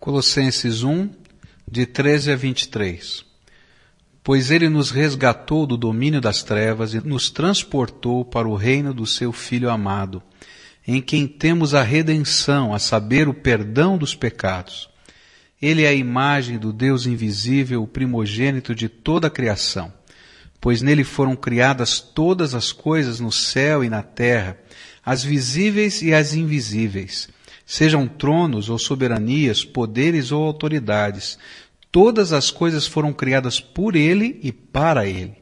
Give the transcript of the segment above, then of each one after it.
Colossenses 1, de 13 a 23. Pois ele nos resgatou do domínio das trevas e nos transportou para o reino do seu Filho amado, em quem temos a redenção, a saber, o perdão dos pecados. Ele é a imagem do Deus invisível, o primogênito de toda a criação, pois nele foram criadas todas as coisas no céu e na terra, as visíveis e as invisíveis sejam tronos ou soberanias, poderes ou autoridades. Todas as coisas foram criadas por Ele e para Ele.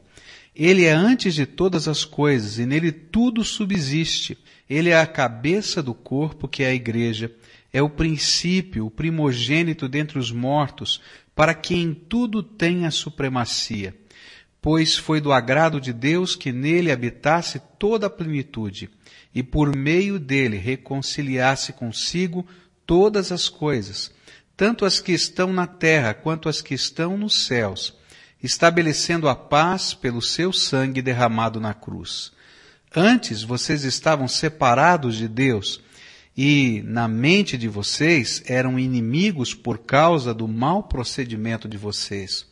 Ele é antes de todas as coisas e nele tudo subsiste. Ele é a cabeça do corpo que é a igreja. É o princípio, o primogênito dentre os mortos, para que em tudo tenha supremacia. Pois foi do agrado de Deus que nele habitasse toda a plenitude e por meio dele reconciliasse consigo todas as coisas, tanto as que estão na terra quanto as que estão nos céus, estabelecendo a paz pelo seu sangue derramado na cruz. Antes vocês estavam separados de Deus e, na mente de vocês, eram inimigos por causa do mau procedimento de vocês.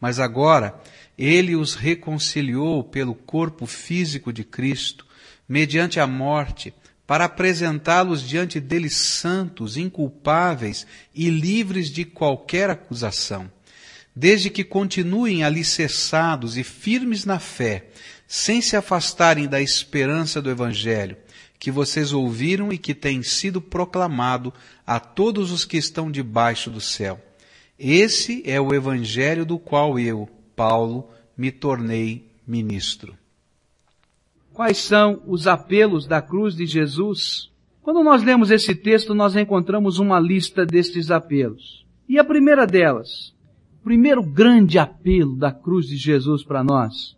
Mas agora, ele os reconciliou pelo corpo físico de Cristo, mediante a morte, para apresentá-los diante deles santos, inculpáveis e livres de qualquer acusação, desde que continuem alicerçados e firmes na fé, sem se afastarem da esperança do Evangelho, que vocês ouviram e que tem sido proclamado a todos os que estão debaixo do céu. Esse é o Evangelho do qual eu, Paulo, me tornei ministro. Quais são os apelos da cruz de Jesus? Quando nós lemos esse texto, nós encontramos uma lista destes apelos. E a primeira delas, o primeiro grande apelo da cruz de Jesus para nós,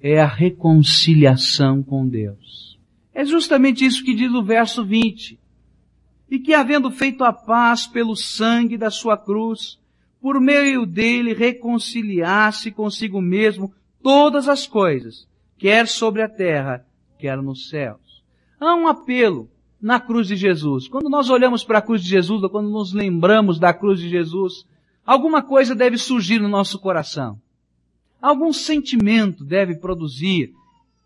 é a reconciliação com Deus. É justamente isso que diz o verso 20. E que havendo feito a paz pelo sangue da sua cruz, por meio dele reconciliasse consigo mesmo todas as coisas, quer sobre a terra, quer nos céus. Há um apelo na cruz de Jesus. Quando nós olhamos para a cruz de Jesus, ou quando nos lembramos da cruz de Jesus, alguma coisa deve surgir no nosso coração. Algum sentimento deve produzir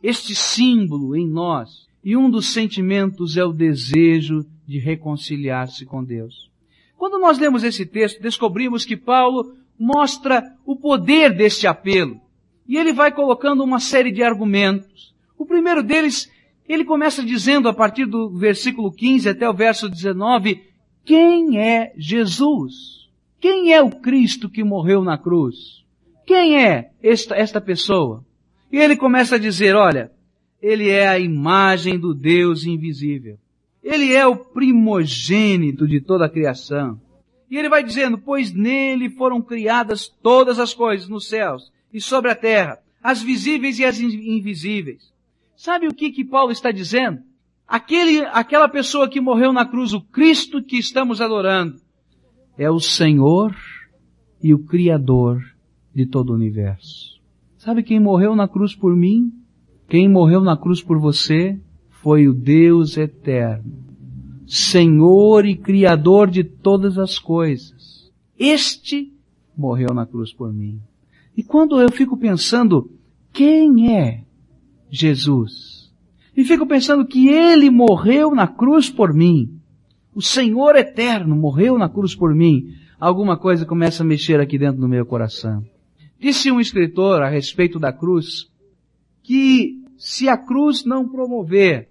este símbolo em nós. E um dos sentimentos é o desejo de reconciliar-se com Deus. Quando nós lemos esse texto, descobrimos que Paulo mostra o poder deste apelo. E ele vai colocando uma série de argumentos. O primeiro deles, ele começa dizendo a partir do versículo 15 até o verso 19, quem é Jesus? Quem é o Cristo que morreu na cruz? Quem é esta, esta pessoa? E ele começa a dizer, olha, ele é a imagem do Deus invisível. Ele é o primogênito de toda a criação. E ele vai dizendo, pois nele foram criadas todas as coisas nos céus e sobre a terra, as visíveis e as invisíveis. Sabe o que que Paulo está dizendo? Aquele, aquela pessoa que morreu na cruz, o Cristo que estamos adorando, é o Senhor e o Criador de todo o universo. Sabe quem morreu na cruz por mim? Quem morreu na cruz por você foi o Deus eterno, Senhor e Criador de todas as coisas. Este morreu na cruz por mim. E quando eu fico pensando, quem é Jesus? E fico pensando que Ele morreu na cruz por mim. O Senhor eterno morreu na cruz por mim. Alguma coisa começa a mexer aqui dentro do meu coração. Disse um escritor a respeito da cruz que se a cruz não promover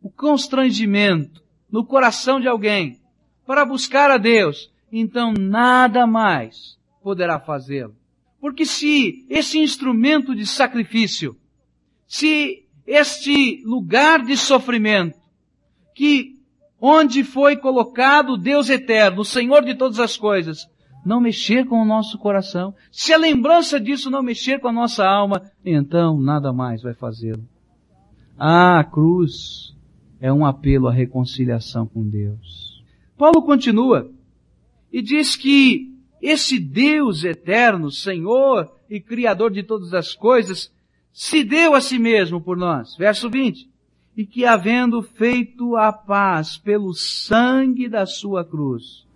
o constrangimento no coração de alguém para buscar a Deus, então nada mais poderá fazê-lo. Porque se esse instrumento de sacrifício, se este lugar de sofrimento, que onde foi colocado Deus eterno, o Senhor de todas as coisas, não mexer com o nosso coração, se a lembrança disso não mexer com a nossa alma, então nada mais vai fazê-lo. Ah, a cruz é um apelo à reconciliação com Deus. Paulo continua e diz que esse Deus eterno, Senhor e Criador de todas as coisas, se deu a si mesmo por nós. Verso 20. E que havendo feito a paz pelo sangue da sua cruz,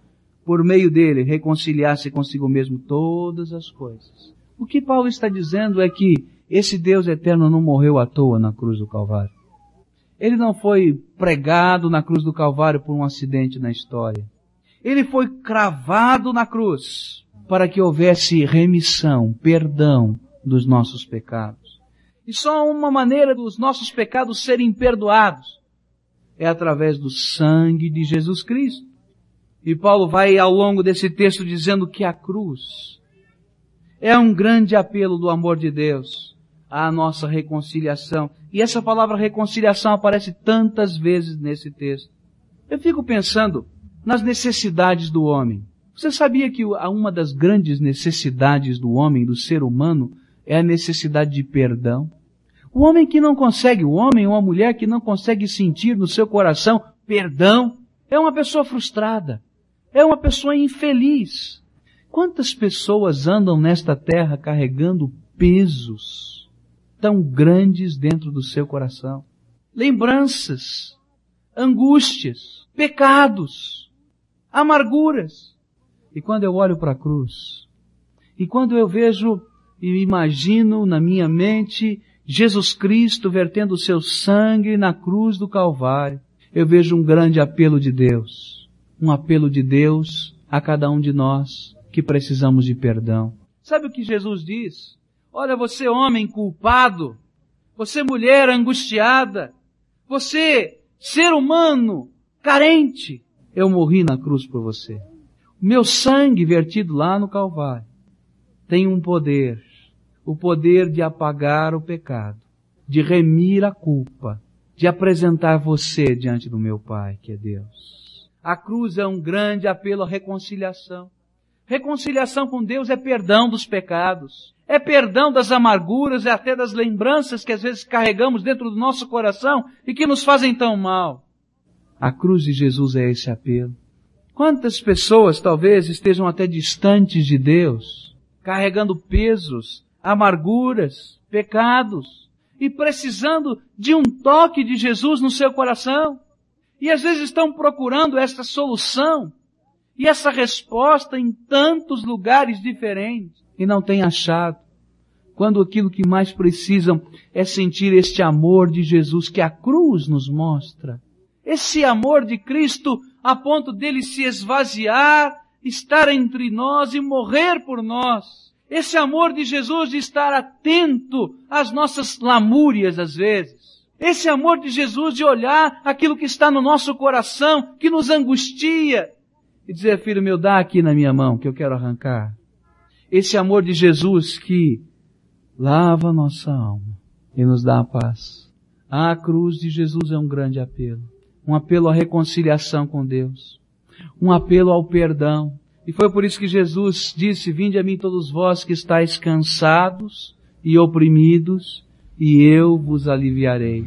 por meio dele, reconciliasse consigo mesmo todas as coisas. O que Paulo está dizendo é que esse Deus eterno não morreu à toa na cruz do Calvário. Ele não foi pregado na cruz do Calvário por um acidente na história. Ele foi cravado na cruz para que houvesse remissão, perdão dos nossos pecados. E só uma maneira dos nossos pecados serem perdoados é através do sangue de Jesus Cristo. E Paulo vai ao longo desse texto dizendo que a cruz é um grande apelo do amor de Deus à nossa reconciliação. E essa palavra reconciliação aparece tantas vezes nesse texto. Eu fico pensando nas necessidades do homem. Você sabia que uma das grandes necessidades do homem, do ser humano, é a necessidade de perdão? O homem que não consegue, o homem ou a mulher que não consegue sentir no seu coração perdão, é uma pessoa frustrada, é uma pessoa infeliz. Quantas pessoas andam nesta terra carregando pesos tão grandes dentro do seu coração? Lembranças, angústias, pecados, amarguras. E quando eu olho para a cruz, e quando eu vejo e imagino na minha mente Jesus Cristo vertendo o seu sangue na cruz do Calvário, eu vejo um grande apelo de Deus. Um apelo de Deus a cada um de nós que precisamos de perdão. Sabe o que Jesus diz? Olha, você homem culpado, você mulher angustiada, você ser humano carente, eu morri na cruz por você. O meu sangue vertido lá no Calvário tem um poder, o poder de apagar o pecado, de remir a culpa, de apresentar você diante do meu Pai, que é Deus. A cruz é um grande apelo à reconciliação. Reconciliação com Deus é perdão dos pecados, é perdão das amarguras e até das lembranças que às vezes carregamos dentro do nosso coração e que nos fazem tão mal. A cruz de Jesus é esse apelo. Quantas pessoas talvez estejam até distantes de Deus, carregando pesos, amarguras, pecados, e precisando de um toque de Jesus no seu coração. E às vezes estão procurando essa solução e essa resposta em tantos lugares diferentes e não têm achado. Quando aquilo que mais precisam é sentir este amor de Jesus que a cruz nos mostra. Esse amor de Cristo a ponto dele se esvaziar, estar entre nós e morrer por nós. Esse amor de Jesus de estar atento às nossas lamúrias às vezes. Esse amor de Jesus de olhar aquilo que está no nosso coração, que nos angustia, e dizer, filho meu, dá aqui na minha mão que eu quero arrancar. Esse amor de Jesus que lava nossa alma e nos dá a paz. A cruz de Jesus é um grande apelo um apelo à reconciliação com Deus, um apelo ao perdão. E foi por isso que Jesus disse, vinde a mim todos vós que estáis cansados e oprimidos, e eu vos aliviarei.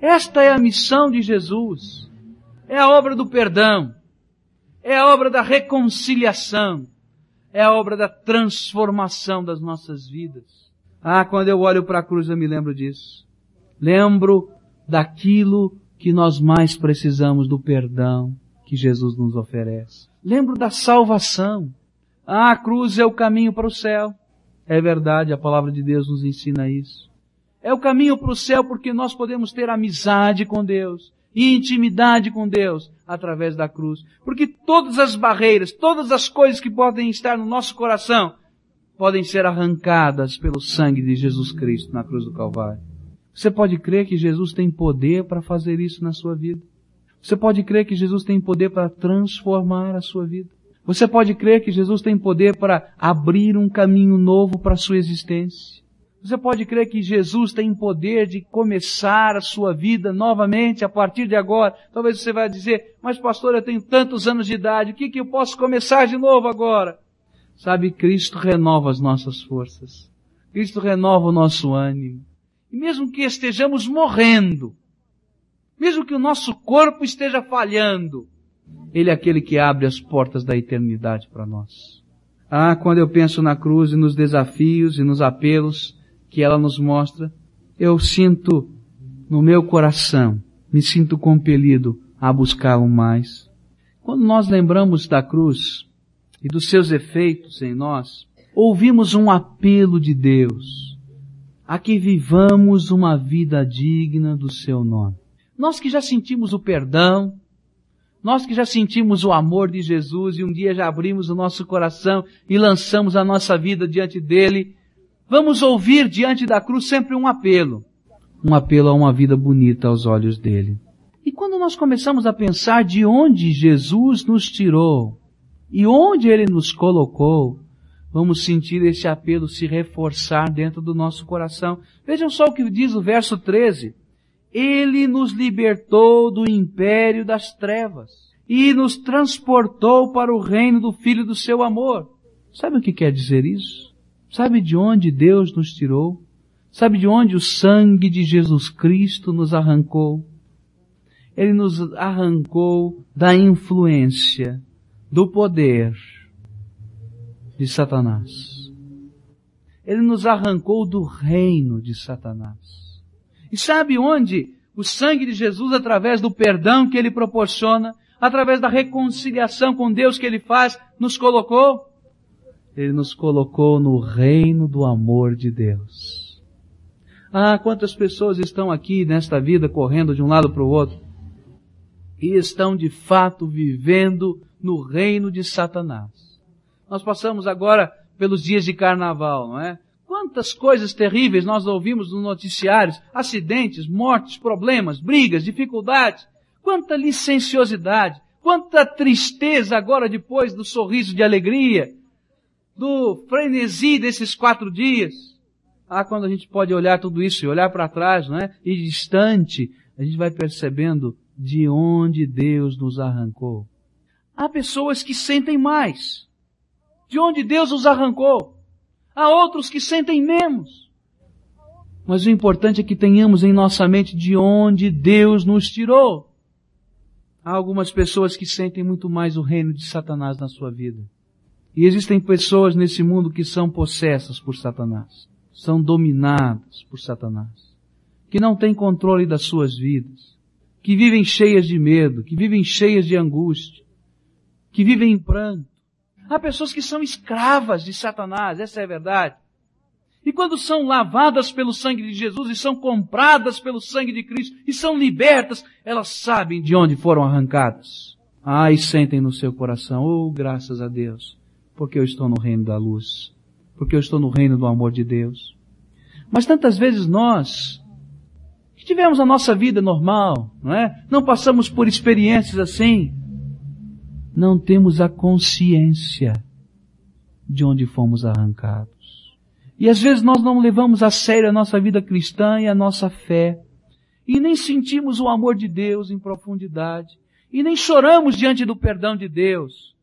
Esta é a missão de Jesus. É a obra do perdão. É a obra da reconciliação. É a obra da transformação das nossas vidas. Ah, quando eu olho para a cruz eu me lembro disso. Lembro daquilo que nós mais precisamos do perdão que Jesus nos oferece. Lembro da salvação. Ah, a cruz é o caminho para o céu. É verdade, a palavra de Deus nos ensina isso. É o caminho para o céu porque nós podemos ter amizade com Deus e intimidade com Deus através da cruz. Porque todas as barreiras, todas as coisas que podem estar no nosso coração podem ser arrancadas pelo sangue de Jesus Cristo na cruz do Calvário. Você pode crer que Jesus tem poder para fazer isso na sua vida. Você pode crer que Jesus tem poder para transformar a sua vida. Você pode crer que Jesus tem poder para abrir um caminho novo para a sua existência. Você pode crer que Jesus tem poder de começar a sua vida novamente a partir de agora. Talvez você vai dizer, mas pastor, eu tenho tantos anos de idade, o que, que eu posso começar de novo agora? Sabe, Cristo renova as nossas forças. Cristo renova o nosso ânimo. E mesmo que estejamos morrendo, mesmo que o nosso corpo esteja falhando, Ele é aquele que abre as portas da eternidade para nós. Ah, quando eu penso na cruz e nos desafios e nos apelos que ela nos mostra, eu sinto no meu coração, me sinto compelido a buscá-lo mais. Quando nós lembramos da cruz e dos seus efeitos em nós, ouvimos um apelo de Deus a que vivamos uma vida digna do seu nome. Nós que já sentimos o perdão, nós que já sentimos o amor de Jesus e um dia já abrimos o nosso coração e lançamos a nossa vida diante dele, vamos ouvir diante da cruz sempre um apelo. Um apelo a uma vida bonita aos olhos dele. E quando nós começamos a pensar de onde Jesus nos tirou e onde ele nos colocou, vamos sentir esse apelo se reforçar dentro do nosso coração. Vejam só o que diz o verso 13. Ele nos libertou do império das trevas e nos transportou para o reino do Filho do seu amor. Sabe o que quer dizer isso? Sabe de onde Deus nos tirou? Sabe de onde o sangue de Jesus Cristo nos arrancou? Ele nos arrancou da influência, do poder de Satanás. Ele nos arrancou do reino de Satanás. E sabe onde o sangue de Jesus, através do perdão que ele proporciona, através da reconciliação com Deus que ele faz, nos colocou? Ele nos colocou no reino do amor de Deus. Ah, quantas pessoas estão aqui nesta vida correndo de um lado para o outro e estão de fato vivendo no reino de Satanás. Nós passamos agora pelos dias de carnaval, não é? Quantas coisas terríveis nós ouvimos nos noticiários, acidentes, mortes, problemas, brigas, dificuldades. Quanta licenciosidade, quanta tristeza agora depois do sorriso de alegria, do frenesi desses quatro dias. Ah, quando a gente pode olhar tudo isso e olhar para trás, não é? E distante, a gente vai percebendo de onde Deus nos arrancou. Há pessoas que sentem mais. De onde Deus os arrancou. Há outros que sentem menos. Mas o importante é que tenhamos em nossa mente de onde Deus nos tirou. Há algumas pessoas que sentem muito mais o reino de Satanás na sua vida. E existem pessoas nesse mundo que são possessas por Satanás. São dominadas por Satanás. Que não têm controle das suas vidas. Que vivem cheias de medo. Que vivem cheias de angústia. Que vivem em pranto Há pessoas que são escravas de Satanás, essa é a verdade. E quando são lavadas pelo sangue de Jesus e são compradas pelo sangue de Cristo e são libertas, elas sabem de onde foram arrancadas. Ah, e sentem no seu coração, oh, graças a Deus, porque eu estou no reino da luz, porque eu estou no reino do amor de Deus. Mas tantas vezes nós, que tivemos a nossa vida normal, não é? Não passamos por experiências assim, não temos a consciência de onde fomos arrancados. E às vezes nós não levamos a sério a nossa vida cristã e a nossa fé. E nem sentimos o amor de Deus em profundidade. E nem choramos diante do perdão de Deus.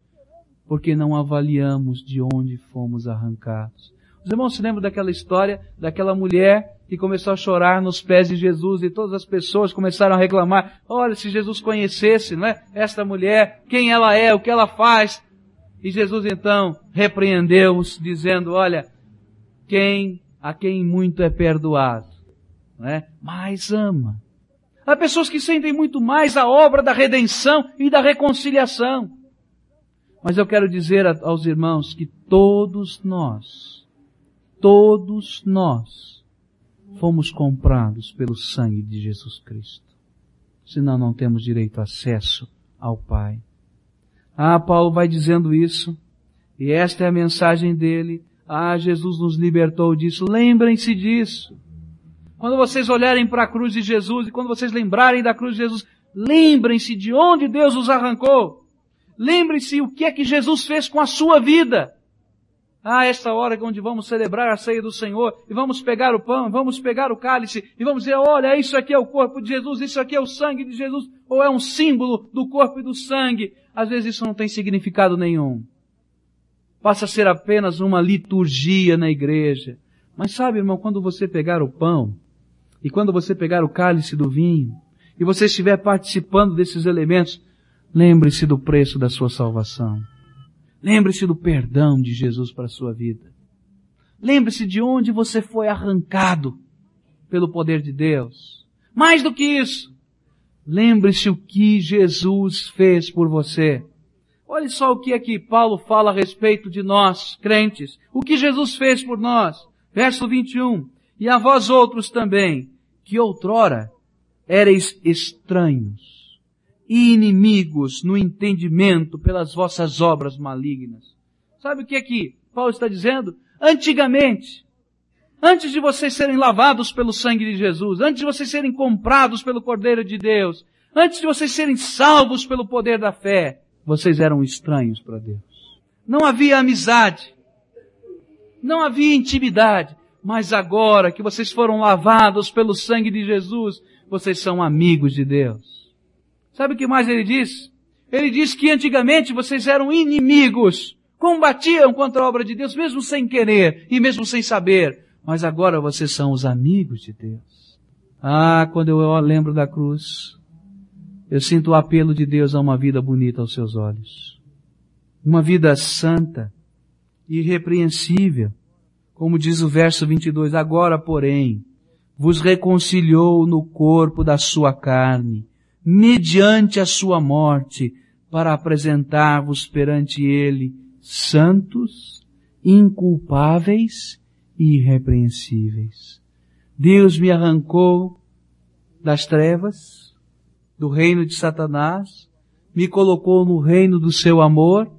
Porque não avaliamos de onde fomos arrancados. Os irmãos se lembram daquela história daquela mulher que começou a chorar nos pés de Jesus e todas as pessoas começaram a reclamar, olha, se Jesus conhecesse, não é? Esta mulher, quem ela é, o que ela faz. E Jesus então repreendeu-os dizendo, olha, quem, a quem muito é perdoado, não é? Mais ama. Há pessoas que sentem muito mais a obra da redenção e da reconciliação. Mas eu quero dizer aos irmãos que todos nós, todos nós, fomos comprados pelo sangue de Jesus Cristo. Senão não temos direito a acesso ao Pai. Ah, Paulo vai dizendo isso, e esta é a mensagem dele. Ah, Jesus nos libertou disso. Lembrem-se disso. Quando vocês olharem para a cruz de Jesus e quando vocês lembrarem da cruz de Jesus, lembrem-se de onde Deus os arrancou. Lembrem-se o que é que Jesus fez com a sua vida. Ah, esta hora é onde vamos celebrar a ceia do Senhor, e vamos pegar o pão, vamos pegar o cálice, e vamos dizer, olha, isso aqui é o corpo de Jesus, isso aqui é o sangue de Jesus, ou é um símbolo do corpo e do sangue. Às vezes isso não tem significado nenhum. Passa a ser apenas uma liturgia na igreja. Mas sabe, irmão, quando você pegar o pão, e quando você pegar o cálice do vinho, e você estiver participando desses elementos, lembre-se do preço da sua salvação. Lembre-se do perdão de Jesus para a sua vida. Lembre-se de onde você foi arrancado pelo poder de Deus. Mais do que isso, Lembre-se o que Jesus fez por você. Olhe só o que que Paulo fala a respeito de nós, crentes. O que Jesus fez por nós. Verso 21. E a vós outros também, que outrora ereis estranhos e inimigos no entendimento pelas vossas obras malignas. Sabe o que é que Paulo está dizendo? Antigamente, antes de vocês serem lavados pelo sangue de Jesus, antes de vocês serem comprados pelo Cordeiro de Deus, antes de vocês serem salvos pelo poder da fé, vocês eram estranhos para Deus. Não havia amizade, não havia intimidade, mas agora que vocês foram lavados pelo sangue de Jesus, vocês são amigos de Deus. Sabe o que mais ele diz? Ele diz que antigamente vocês eram inimigos, combatiam contra a obra de Deus, mesmo sem querer e mesmo sem saber, mas agora vocês são os amigos de Deus. Ah, quando eu lembro da cruz, eu sinto o apelo de Deus a uma vida bonita aos seus olhos. Uma vida santa, irrepreensível, como diz o verso 22, agora porém, vos reconciliou no corpo da sua carne, mediante a sua morte, para apresentar-vos perante ele santos, inculpáveis e irrepreensíveis. Deus me arrancou das trevas, do reino de Satanás, me colocou no reino do seu amor,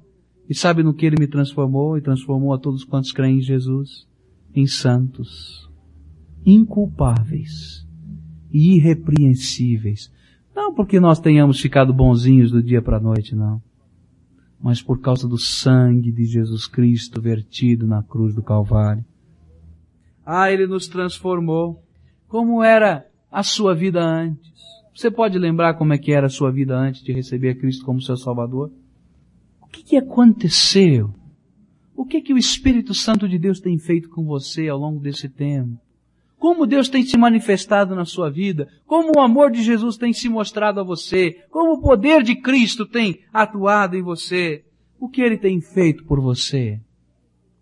e sabe no que ele me transformou? E transformou a todos quantos creem em Jesus em santos inculpáveis e irrepreensíveis. Não porque nós tenhamos ficado bonzinhos do dia para a noite, não. Mas por causa do sangue de Jesus Cristo vertido na cruz do Calvário. Ah, Ele nos transformou. Como era a sua vida antes? Você pode lembrar como é que era a sua vida antes de receber Cristo como seu Salvador? O que, que aconteceu? O que que o Espírito Santo de Deus tem feito com você ao longo desse tempo? Como Deus tem se manifestado na sua vida, como o amor de Jesus tem se mostrado a você, como o poder de Cristo tem atuado em você, o que Ele tem feito por você,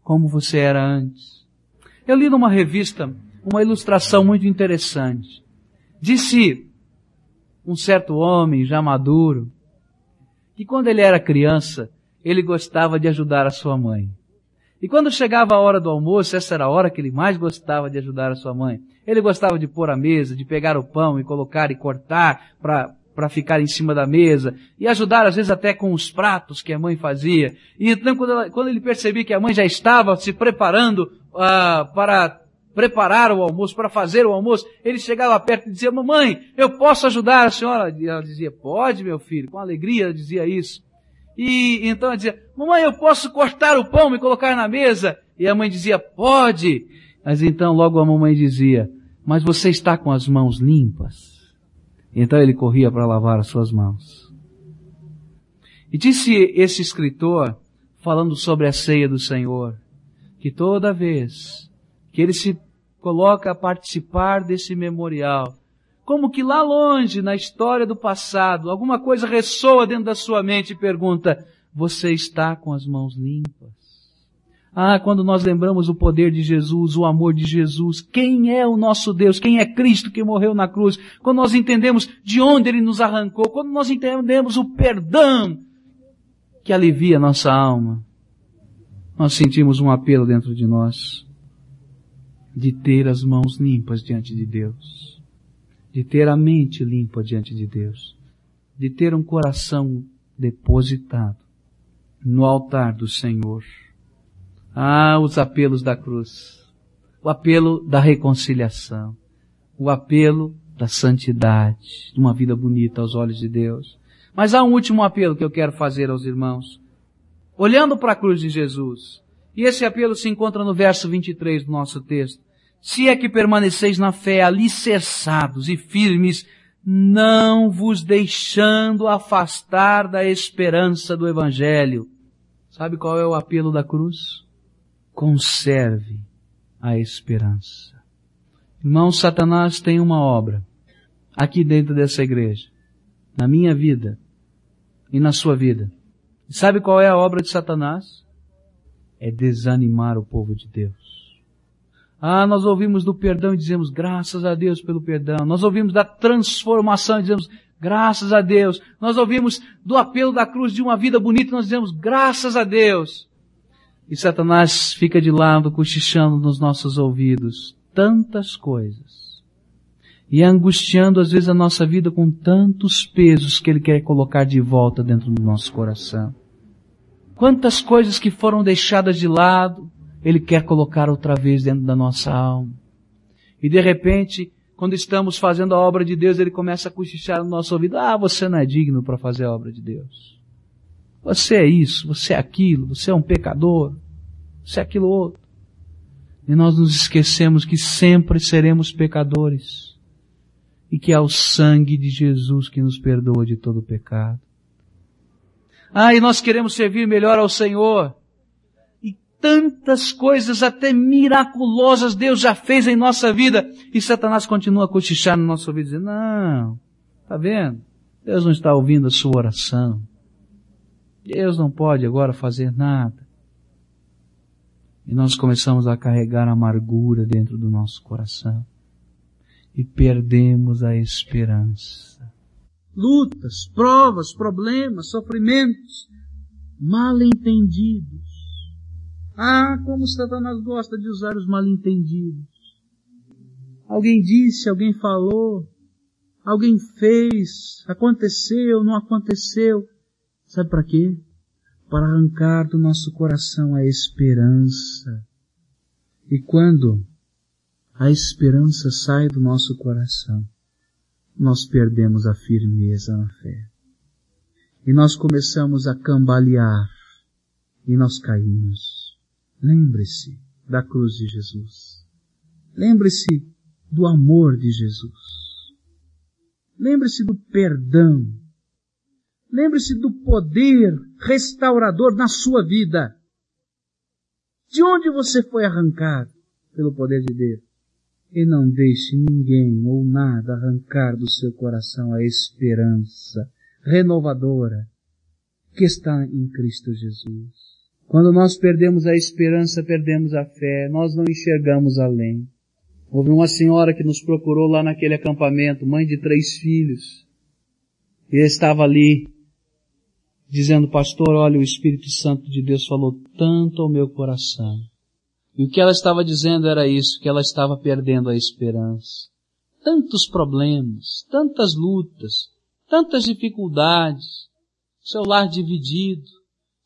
como você era antes. Eu li numa revista uma ilustração muito interessante. Disse um certo homem já maduro, que quando ele era criança, ele gostava de ajudar a sua mãe. E quando chegava a hora do almoço, essa era a hora que ele mais gostava de ajudar a sua mãe. Ele gostava de pôr a mesa, de pegar o pão e colocar e cortar para ficar em cima da mesa, e ajudar às vezes até com os pratos que a mãe fazia. E então quando, ela, quando ele percebia que a mãe já estava se preparando uh, para preparar o almoço, para fazer o almoço, ele chegava perto e dizia, mamãe, eu posso ajudar a senhora? E ela dizia, pode meu filho, com alegria ela dizia isso. E então ela dizia, mamãe, eu posso cortar o pão e colocar na mesa? E a mãe dizia, pode. Mas então logo a mamãe dizia, mas você está com as mãos limpas? Então ele corria para lavar as suas mãos. E disse esse escritor, falando sobre a ceia do Senhor, que toda vez que ele se coloca a participar desse memorial, como que lá longe, na história do passado, alguma coisa ressoa dentro da sua mente e pergunta, você está com as mãos limpas? Ah, quando nós lembramos o poder de Jesus, o amor de Jesus, quem é o nosso Deus, quem é Cristo que morreu na cruz, quando nós entendemos de onde Ele nos arrancou, quando nós entendemos o perdão que alivia nossa alma, nós sentimos um apelo dentro de nós de ter as mãos limpas diante de Deus de ter a mente limpa diante de Deus, de ter um coração depositado no altar do Senhor. Ah, os apelos da cruz, o apelo da reconciliação, o apelo da santidade, de uma vida bonita aos olhos de Deus. Mas há um último apelo que eu quero fazer aos irmãos. Olhando para a cruz de Jesus, e esse apelo se encontra no verso 23 do nosso texto se é que permaneceis na fé alicerçados e firmes, não vos deixando afastar da esperança do Evangelho. Sabe qual é o apelo da cruz? Conserve a esperança. Irmão, Satanás tem uma obra aqui dentro dessa igreja, na minha vida e na sua vida. Sabe qual é a obra de Satanás? É desanimar o povo de Deus. Ah, nós ouvimos do perdão e dizemos graças a Deus pelo perdão. Nós ouvimos da transformação e dizemos Graças a Deus. Nós ouvimos do apelo da cruz de uma vida bonita, nós dizemos graças a Deus. E Satanás fica de lado, cochichando nos nossos ouvidos tantas coisas. E angustiando às vezes a nossa vida com tantos pesos que ele quer colocar de volta dentro do nosso coração. Quantas coisas que foram deixadas de lado, ele quer colocar outra vez dentro da nossa alma. E de repente, quando estamos fazendo a obra de Deus, ele começa a cochichar no nosso ouvido, ah, você não é digno para fazer a obra de Deus. Você é isso, você é aquilo, você é um pecador, você é aquilo outro. E nós nos esquecemos que sempre seremos pecadores. E que é o sangue de Jesus que nos perdoa de todo pecado. Ah, e nós queremos servir melhor ao Senhor tantas coisas até miraculosas Deus já fez em nossa vida e Satanás continua a cochichar no nosso ouvido dizendo, não, tá vendo? Deus não está ouvindo a sua oração. Deus não pode agora fazer nada. E nós começamos a carregar amargura dentro do nosso coração. E perdemos a esperança. Lutas, provas, problemas, sofrimentos, mal entendidos ah, como Satanás gosta de usar os mal-entendidos. Alguém disse, alguém falou, alguém fez, aconteceu, não aconteceu. Sabe para quê? Para arrancar do nosso coração a esperança. E quando a esperança sai do nosso coração, nós perdemos a firmeza na fé. E nós começamos a cambalear e nós caímos. Lembre-se da cruz de Jesus. Lembre-se do amor de Jesus. Lembre-se do perdão. Lembre-se do poder restaurador na sua vida. De onde você foi arrancado pelo poder de Deus. E não deixe ninguém ou nada arrancar do seu coração a esperança renovadora que está em Cristo Jesus. Quando nós perdemos a esperança, perdemos a fé, nós não enxergamos além. Houve uma senhora que nos procurou lá naquele acampamento, mãe de três filhos, e estava ali dizendo, pastor, olha, o Espírito Santo de Deus falou tanto ao meu coração. E o que ela estava dizendo era isso, que ela estava perdendo a esperança. Tantos problemas, tantas lutas, tantas dificuldades, seu lar dividido,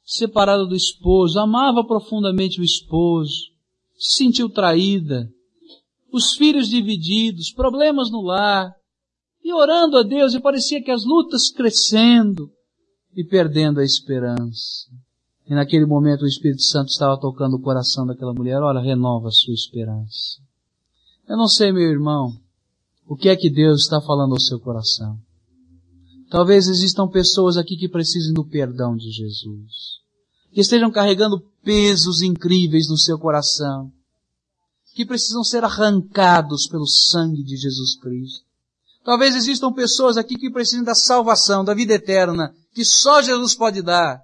separada do esposo, amava profundamente o esposo, se sentiu traída, os filhos divididos, problemas no lar, e orando a Deus, e parecia que as lutas crescendo e perdendo a esperança. E naquele momento o Espírito Santo estava tocando o coração daquela mulher, olha, renova a sua esperança. Eu não sei, meu irmão, o que é que Deus está falando ao seu coração. Talvez existam pessoas aqui que precisem do perdão de Jesus que estejam carregando pesos incríveis no seu coração, que precisam ser arrancados pelo sangue de Jesus Cristo. Talvez existam pessoas aqui que precisem da salvação, da vida eterna, que só Jesus pode dar.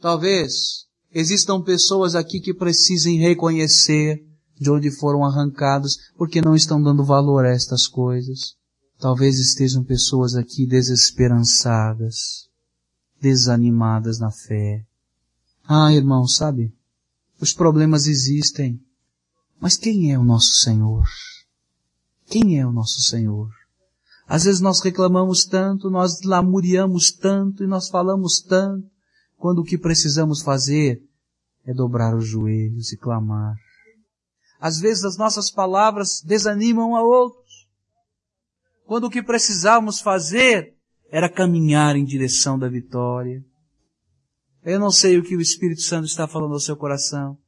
Talvez existam pessoas aqui que precisem reconhecer de onde foram arrancados, porque não estão dando valor a estas coisas. Talvez estejam pessoas aqui desesperançadas, desanimadas na fé. Ah, irmão, sabe? Os problemas existem. Mas quem é o nosso Senhor? Quem é o nosso Senhor? Às vezes nós reclamamos tanto, nós lamuriamos tanto e nós falamos tanto, quando o que precisamos fazer é dobrar os joelhos e clamar. Às vezes as nossas palavras desanimam a outros, quando o que precisamos fazer era caminhar em direção da vitória. Eu não sei o que o Espírito Santo está falando ao seu coração,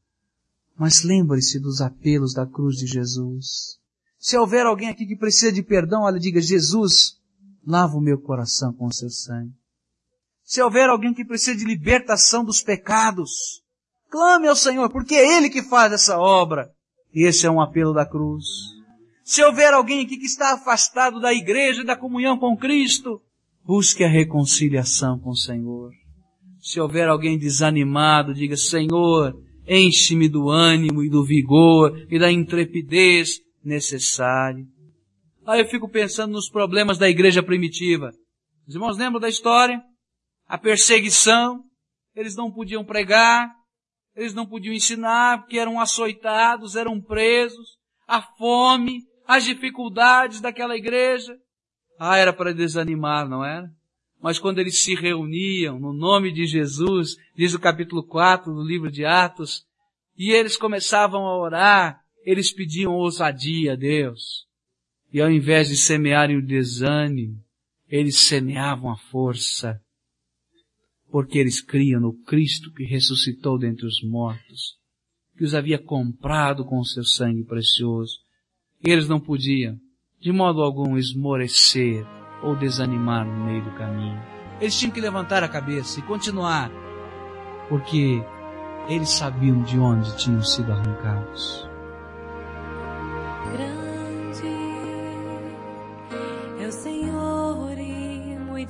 mas lembre-se dos apelos da cruz de Jesus. Se houver alguém aqui que precisa de perdão, olha, diga, Jesus, lava o meu coração com o seu sangue. Se houver alguém que precisa de libertação dos pecados, clame ao Senhor, porque é Ele que faz essa obra. E esse é um apelo da cruz. Se houver alguém aqui que está afastado da igreja, da comunhão com Cristo, Busque a reconciliação com o Senhor. Se houver alguém desanimado, diga, Senhor, enche-me do ânimo e do vigor e da intrepidez necessário. Aí eu fico pensando nos problemas da igreja primitiva. Os irmãos lembram da história? A perseguição, eles não podiam pregar, eles não podiam ensinar, porque eram açoitados, eram presos, a fome, as dificuldades daquela igreja. Ah, era para desanimar, não era? Mas quando eles se reuniam no nome de Jesus, diz o capítulo 4 do livro de Atos, e eles começavam a orar, eles pediam ousadia a Deus. E ao invés de semearem o desânimo, eles semeavam a força. Porque eles criam no Cristo que ressuscitou dentre os mortos, que os havia comprado com o seu sangue precioso. E eles não podiam, de modo algum, esmorecer ou desanimar no meio do caminho. Eles tinham que levantar a cabeça e continuar, porque eles sabiam de onde tinham sido arrancados.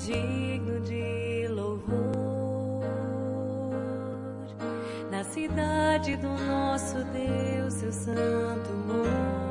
digno de louvor. Na cidade do nosso Deus, seu santo monte.